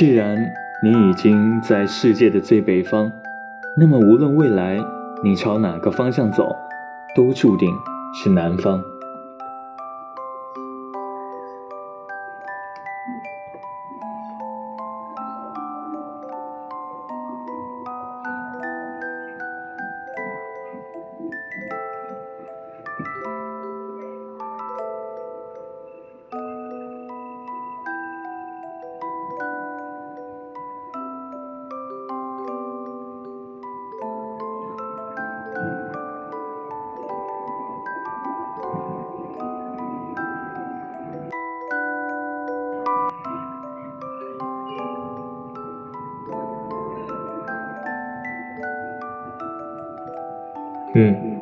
既然你已经在世界的最北方，那么无论未来你朝哪个方向走，都注定是南方。嗯，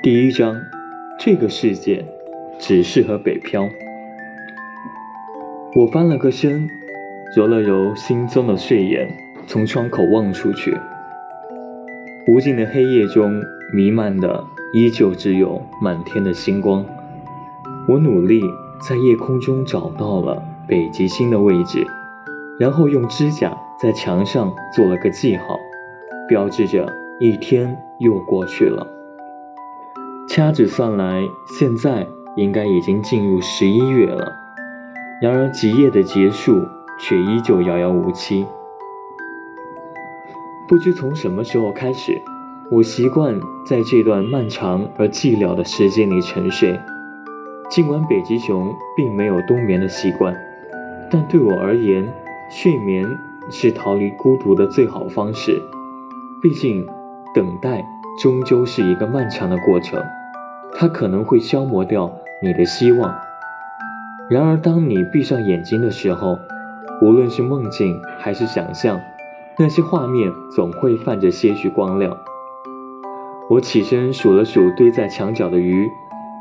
第一章，这个世界只适合北漂。我翻了个身，揉了揉惺忪的睡眼，从窗口望出去，无尽的黑夜中弥漫的依旧只有满天的星光。我努力在夜空中找到了北极星的位置，然后用指甲在墙上做了个记号，标志着一天又过去了。掐指算来，现在应该已经进入十一月了。然而极夜的结束却依旧遥遥无期。不知从什么时候开始，我习惯在这段漫长而寂寥的时间里沉睡。尽管北极熊并没有冬眠的习惯，但对我而言，睡眠是逃离孤独的最好方式。毕竟，等待终究是一个漫长的过程，它可能会消磨掉你的希望。然而，当你闭上眼睛的时候，无论是梦境还是想象，那些画面总会泛着些许光亮。我起身数了数堆在墙角的鱼。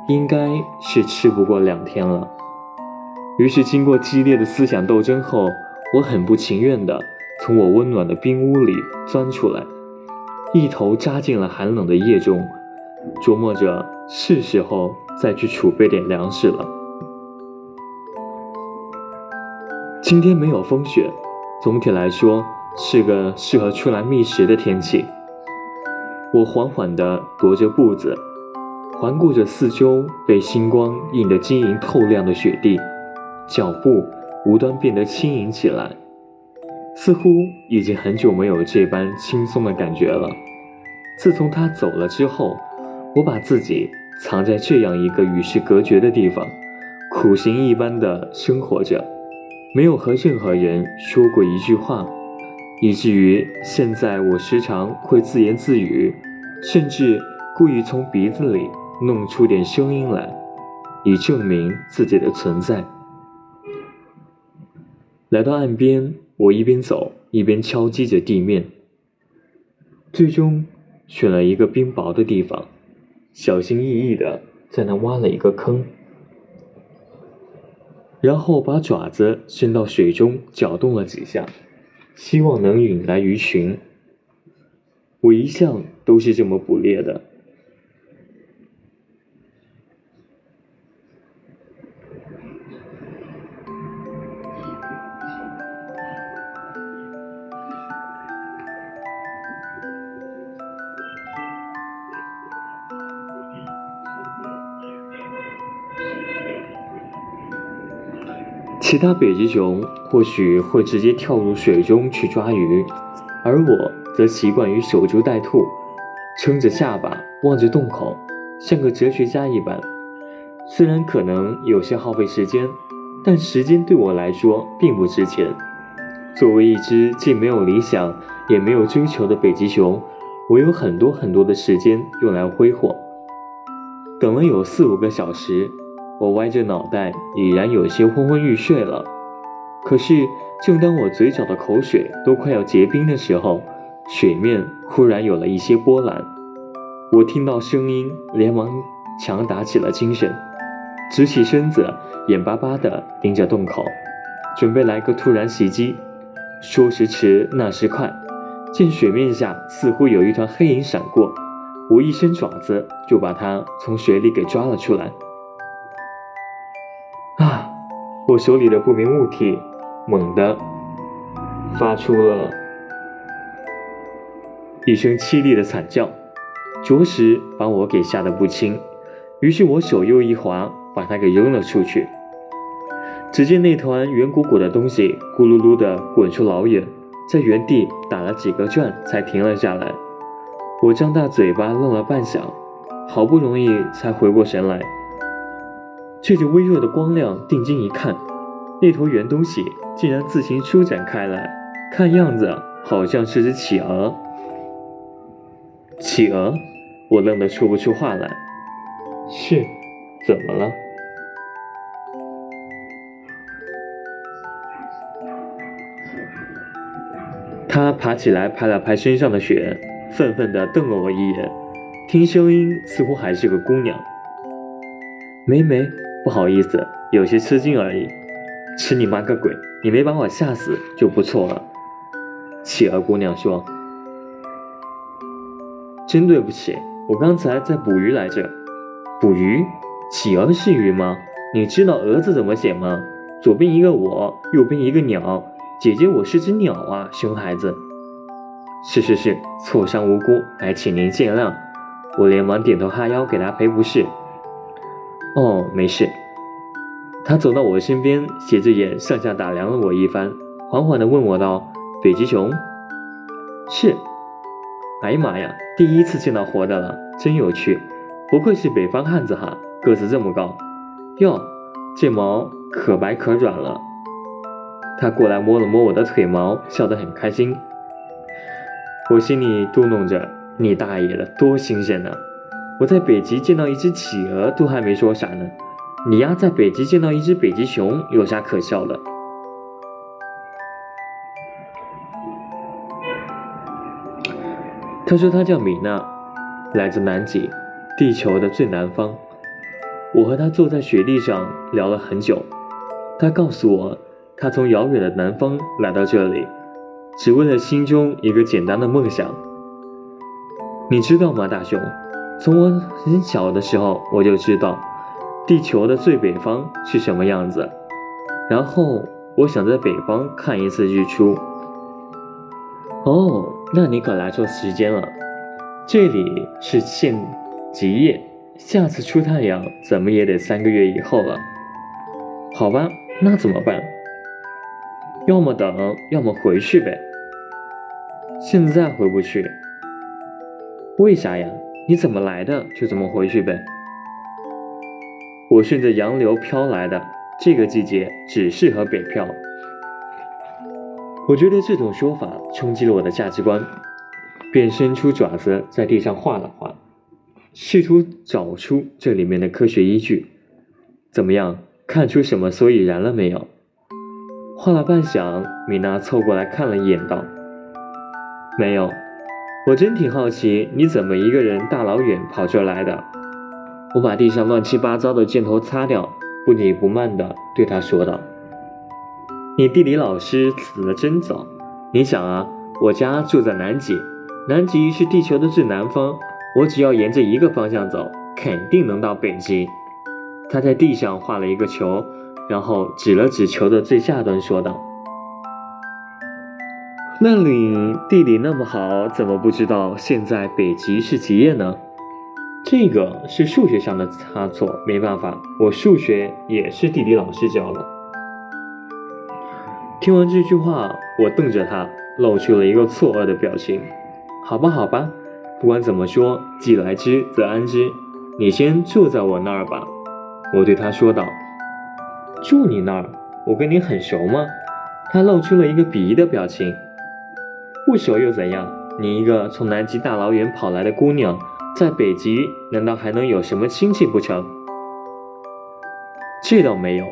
应该是吃不过两天了。于是，经过激烈的思想斗争后，我很不情愿地从我温暖的冰屋里钻出来，一头扎进了寒冷的夜中，琢磨着是时候再去储备点粮食了。今天没有风雪，总体来说是个适合出来觅食的天气。我缓缓地踱着步子。环顾着四周被星光映得晶莹透亮的雪地，脚步无端变得轻盈起来，似乎已经很久没有这般轻松的感觉了。自从他走了之后，我把自己藏在这样一个与世隔绝的地方，苦行一般的生活着，没有和任何人说过一句话，以至于现在我时常会自言自语，甚至故意从鼻子里。弄出点声音来，以证明自己的存在。来到岸边，我一边走一边敲击着地面，最终选了一个冰薄的地方，小心翼翼的在那挖了一个坑，然后把爪子伸到水中搅动了几下，希望能引来鱼群。我一向都是这么捕猎的。其他北极熊或许会直接跳入水中去抓鱼，而我则习惯于守株待兔，撑着下巴望着洞口，像个哲学家一般。虽然可能有些耗费时间，但时间对我来说并不值钱。作为一只既没有理想也没有追求的北极熊，我有很多很多的时间用来挥霍。等了有四五个小时，我歪着脑袋，已然有些昏昏欲睡了。可是，正当我嘴角的口水都快要结冰的时候，水面忽然有了一些波澜。我听到声音，连忙强打起了精神，直起身子，眼巴巴地盯着洞口，准备来个突然袭击。说时迟，那时快，见水面下似乎有一团黑影闪过。我一伸爪子就把它从水里给抓了出来。我手里的不明物体猛地发出了一声凄厉的惨叫，着实把我给吓得不轻。于是我手又一滑，把它给扔了出去。只见那团圆鼓鼓的东西咕噜噜地滚出老远，在原地打了几个转才停了下来。我张大嘴巴愣了半晌，好不容易才回过神来。借着微弱的光亮，定睛一看，那坨圆东西竟然自行舒展开来，看样子好像是只企鹅。企鹅？我愣得说不出话来。是，怎么了？他爬起来，拍了拍身上的雪。愤愤地瞪了我一眼，听声音似乎还是个姑娘。没没，不好意思，有些吃惊而已。吃你妈个鬼！你没把我吓死就不错了。企鹅姑娘说：“真对不起，我刚才在捕鱼来着。捕鱼？企鹅是鱼吗？你知道蛾子怎么写吗？左边一个我，右边一个鸟。姐姐，我是只鸟啊，熊孩子。”是是是，错伤无辜，还请您见谅。我连忙点头哈腰，给他赔不是。哦，没事。他走到我身边，斜着眼上下打量了我一番，缓缓地问我道：“北极熊？”是。哎呀妈呀，第一次见到活的了，真有趣。不愧是北方汉子哈，个子这么高。哟，这毛可白可软了。他过来摸了摸我的腿毛，笑得很开心。我心里嘟囔着：“你大爷的，多新鲜呢！我在北极见到一只企鹅，都还没说啥呢。你丫在北极见到一只北极熊，有啥可笑的？”他说他叫米娜，来自南极，地球的最南方。我和他坐在雪地上聊了很久，他告诉我，他从遥远的南方来到这里。只为了心中一个简单的梦想，你知道吗，大雄？从我很小的时候我就知道，地球的最北方是什么样子。然后我想在北方看一次日出。哦，那你可来错时间了，这里是现极夜，下次出太阳怎么也得三个月以后了。好吧，那怎么办？要么等，要么回去呗。现在回不去，为啥呀？你怎么来的就怎么回去呗。我顺着洋流飘来的，这个季节只适合北漂。我觉得这种说法冲击了我的价值观，便伸出爪子在地上画了画，试图找出这里面的科学依据。怎么样？看出什么所以然了没有？画了半晌，米娜凑过来看了一眼，道。没有，我真挺好奇你怎么一个人大老远跑这来的。我把地上乱七八糟的箭头擦掉，不紧不慢地对他说道：“你地理老师死得真早。你想啊，我家住在南极，南极是地球的最南方，我只要沿着一个方向走，肯定能到北极。”他在地上画了一个球，然后指了指球的最下端，说道。那里地理那么好，怎么不知道现在北极是极夜呢？这个是数学上的差错，没办法，我数学也是地理老师教的。听完这句话，我瞪着他，露出了一个错愕的表情。好吧，好吧，不管怎么说，既来之则安之。你先住在我那儿吧，我对他说道。住你那儿？我跟你很熟吗？他露出了一个鄙夷的表情。不熟又怎样？你一个从南极大老远跑来的姑娘，在北极难道还能有什么亲戚不成？这倒没有。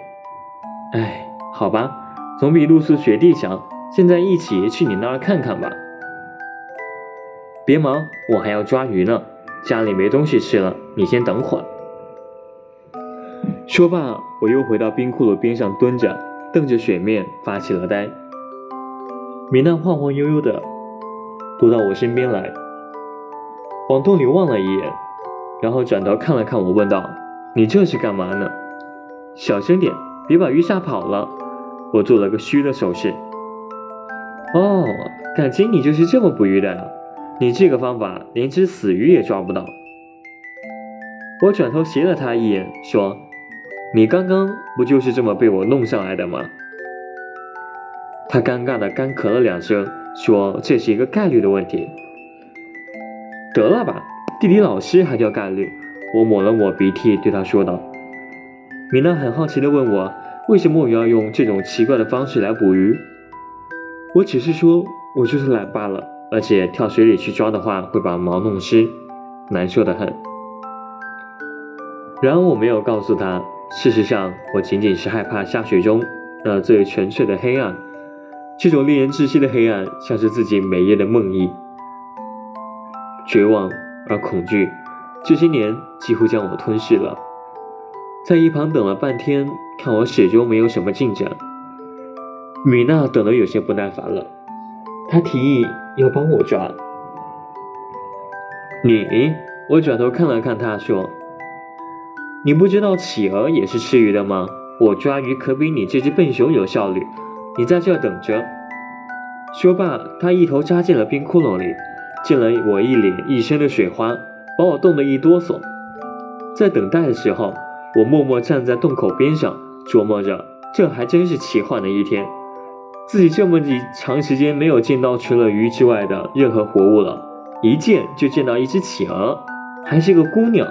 哎，好吧，总比露宿雪地强。现在一起去你那儿看看吧。别忙，我还要抓鱼呢，家里没东西吃了，你先等会儿。说罢，我又回到冰窟窿边上蹲着，瞪着水面发起了呆。米娜晃晃悠悠的踱到我身边来，往洞里望了一眼，然后转头看了看我，问道：“你这是干嘛呢？”小声点，别把鱼吓跑了。我做了个虚的手势。哦，感情你就是这么捕鱼的呀？你这个方法连只死鱼也抓不到。我转头斜了他一眼，说：“你刚刚不就是这么被我弄上来的吗？”他尴尬的干咳了两声，说：“这是一个概率的问题。”得了吧，地理老师还叫概率？我抹了抹鼻涕，对他说道。米娜很好奇的问我：“为什么我要用这种奇怪的方式来捕鱼？”我只是说，我就是懒罢了，而且跳水里去抓的话会把毛弄湿，难受的很。然而我没有告诉他，事实上我仅仅是害怕下水中那最纯粹的黑暗，这种令人窒息的黑暗，像是自己每夜的梦呓，绝望而恐惧，这些年几乎将我吞噬了。在一旁等了半天，看我始终没有什么进展。米娜等得有些不耐烦了，她提议要帮我抓。你，我转头看了看她，说：“你不知道企鹅也是吃鱼的吗？我抓鱼可比你这只笨熊有效率。你在这等着。”说罢，他一头扎进了冰窟窿里，溅了我一脸一身的水花，把我冻得一哆嗦。在等待的时候，我默默站在洞口边上，琢磨着，这还真是奇幻的一天。自己这么长时间没有见到除了鱼之外的任何活物了，一见就见到一只企鹅，还是个姑娘，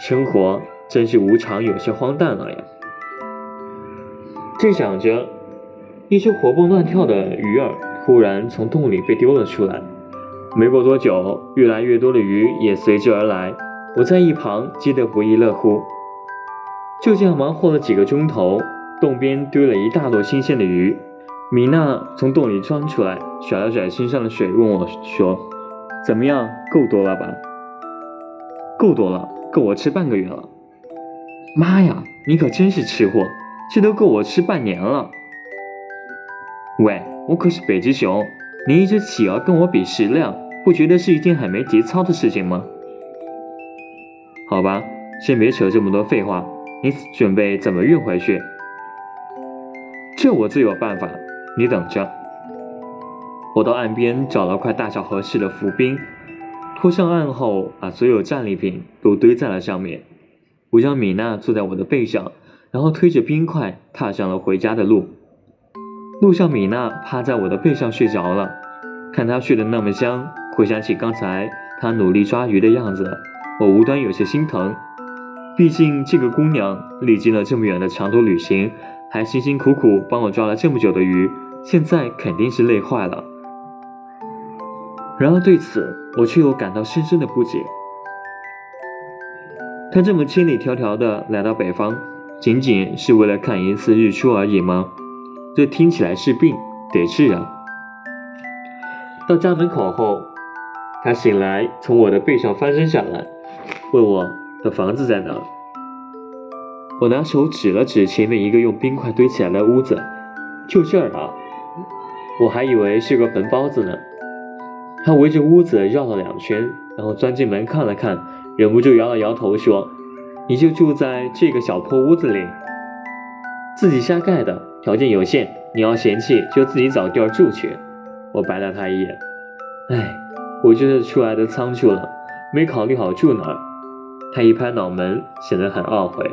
生活真是无常，有些荒诞了呀。正想着，一只活蹦乱跳的鱼儿突然从洞里被丢了出来，没过多久，越来越多的鱼也随之而来，我在一旁急得不亦乐乎。就这样忙活了几个钟头，洞边堆了一大摞新鲜的鱼。米娜从洞里钻出来，甩了甩身上的水，问我说：“怎么样，够多了吧？”“够多了，够我吃半个月了。”“妈呀，你可真是吃货，这都够我吃半年了。”“喂，我可是北极熊，你一只企鹅跟我比食量，不觉得是一件很没节操的事情吗？”“好吧，先别扯这么多废话，你准备怎么运回去？”“这我自有办法。”你等着，我到岸边找了块大小合适的浮冰，拖上岸后，把所有战利品都堆在了上面。我让米娜坐在我的背上，然后推着冰块踏上了回家的路。路上，米娜趴在我的背上睡着了，看她睡得那么香，回想起刚才她努力抓鱼的样子，我无端有些心疼。毕竟这个姑娘历经了这么远的长途旅行，还辛辛苦苦帮我抓了这么久的鱼。现在肯定是累坏了，然而对此我却又感到深深的不解。他这么千里迢迢的来到北方，仅仅是为了看一次日出而已吗？这听起来是病，得治啊！到家门口后，他醒来，从我的背上翻身下来，问我的房子在哪。我拿手指了指前面一个用冰块堆起来的屋子，就这儿啊。我还以为是个坟包子呢。他围着屋子绕了两圈，然后钻进门看了看，忍不住摇了摇头说：“你就住在这个小破屋子里，自己瞎盖的，条件有限。你要嫌弃，就自己找地儿住去。”我白了他一眼，哎，我就是出来的仓促了，没考虑好住哪儿。他一拍脑门，显得很懊悔。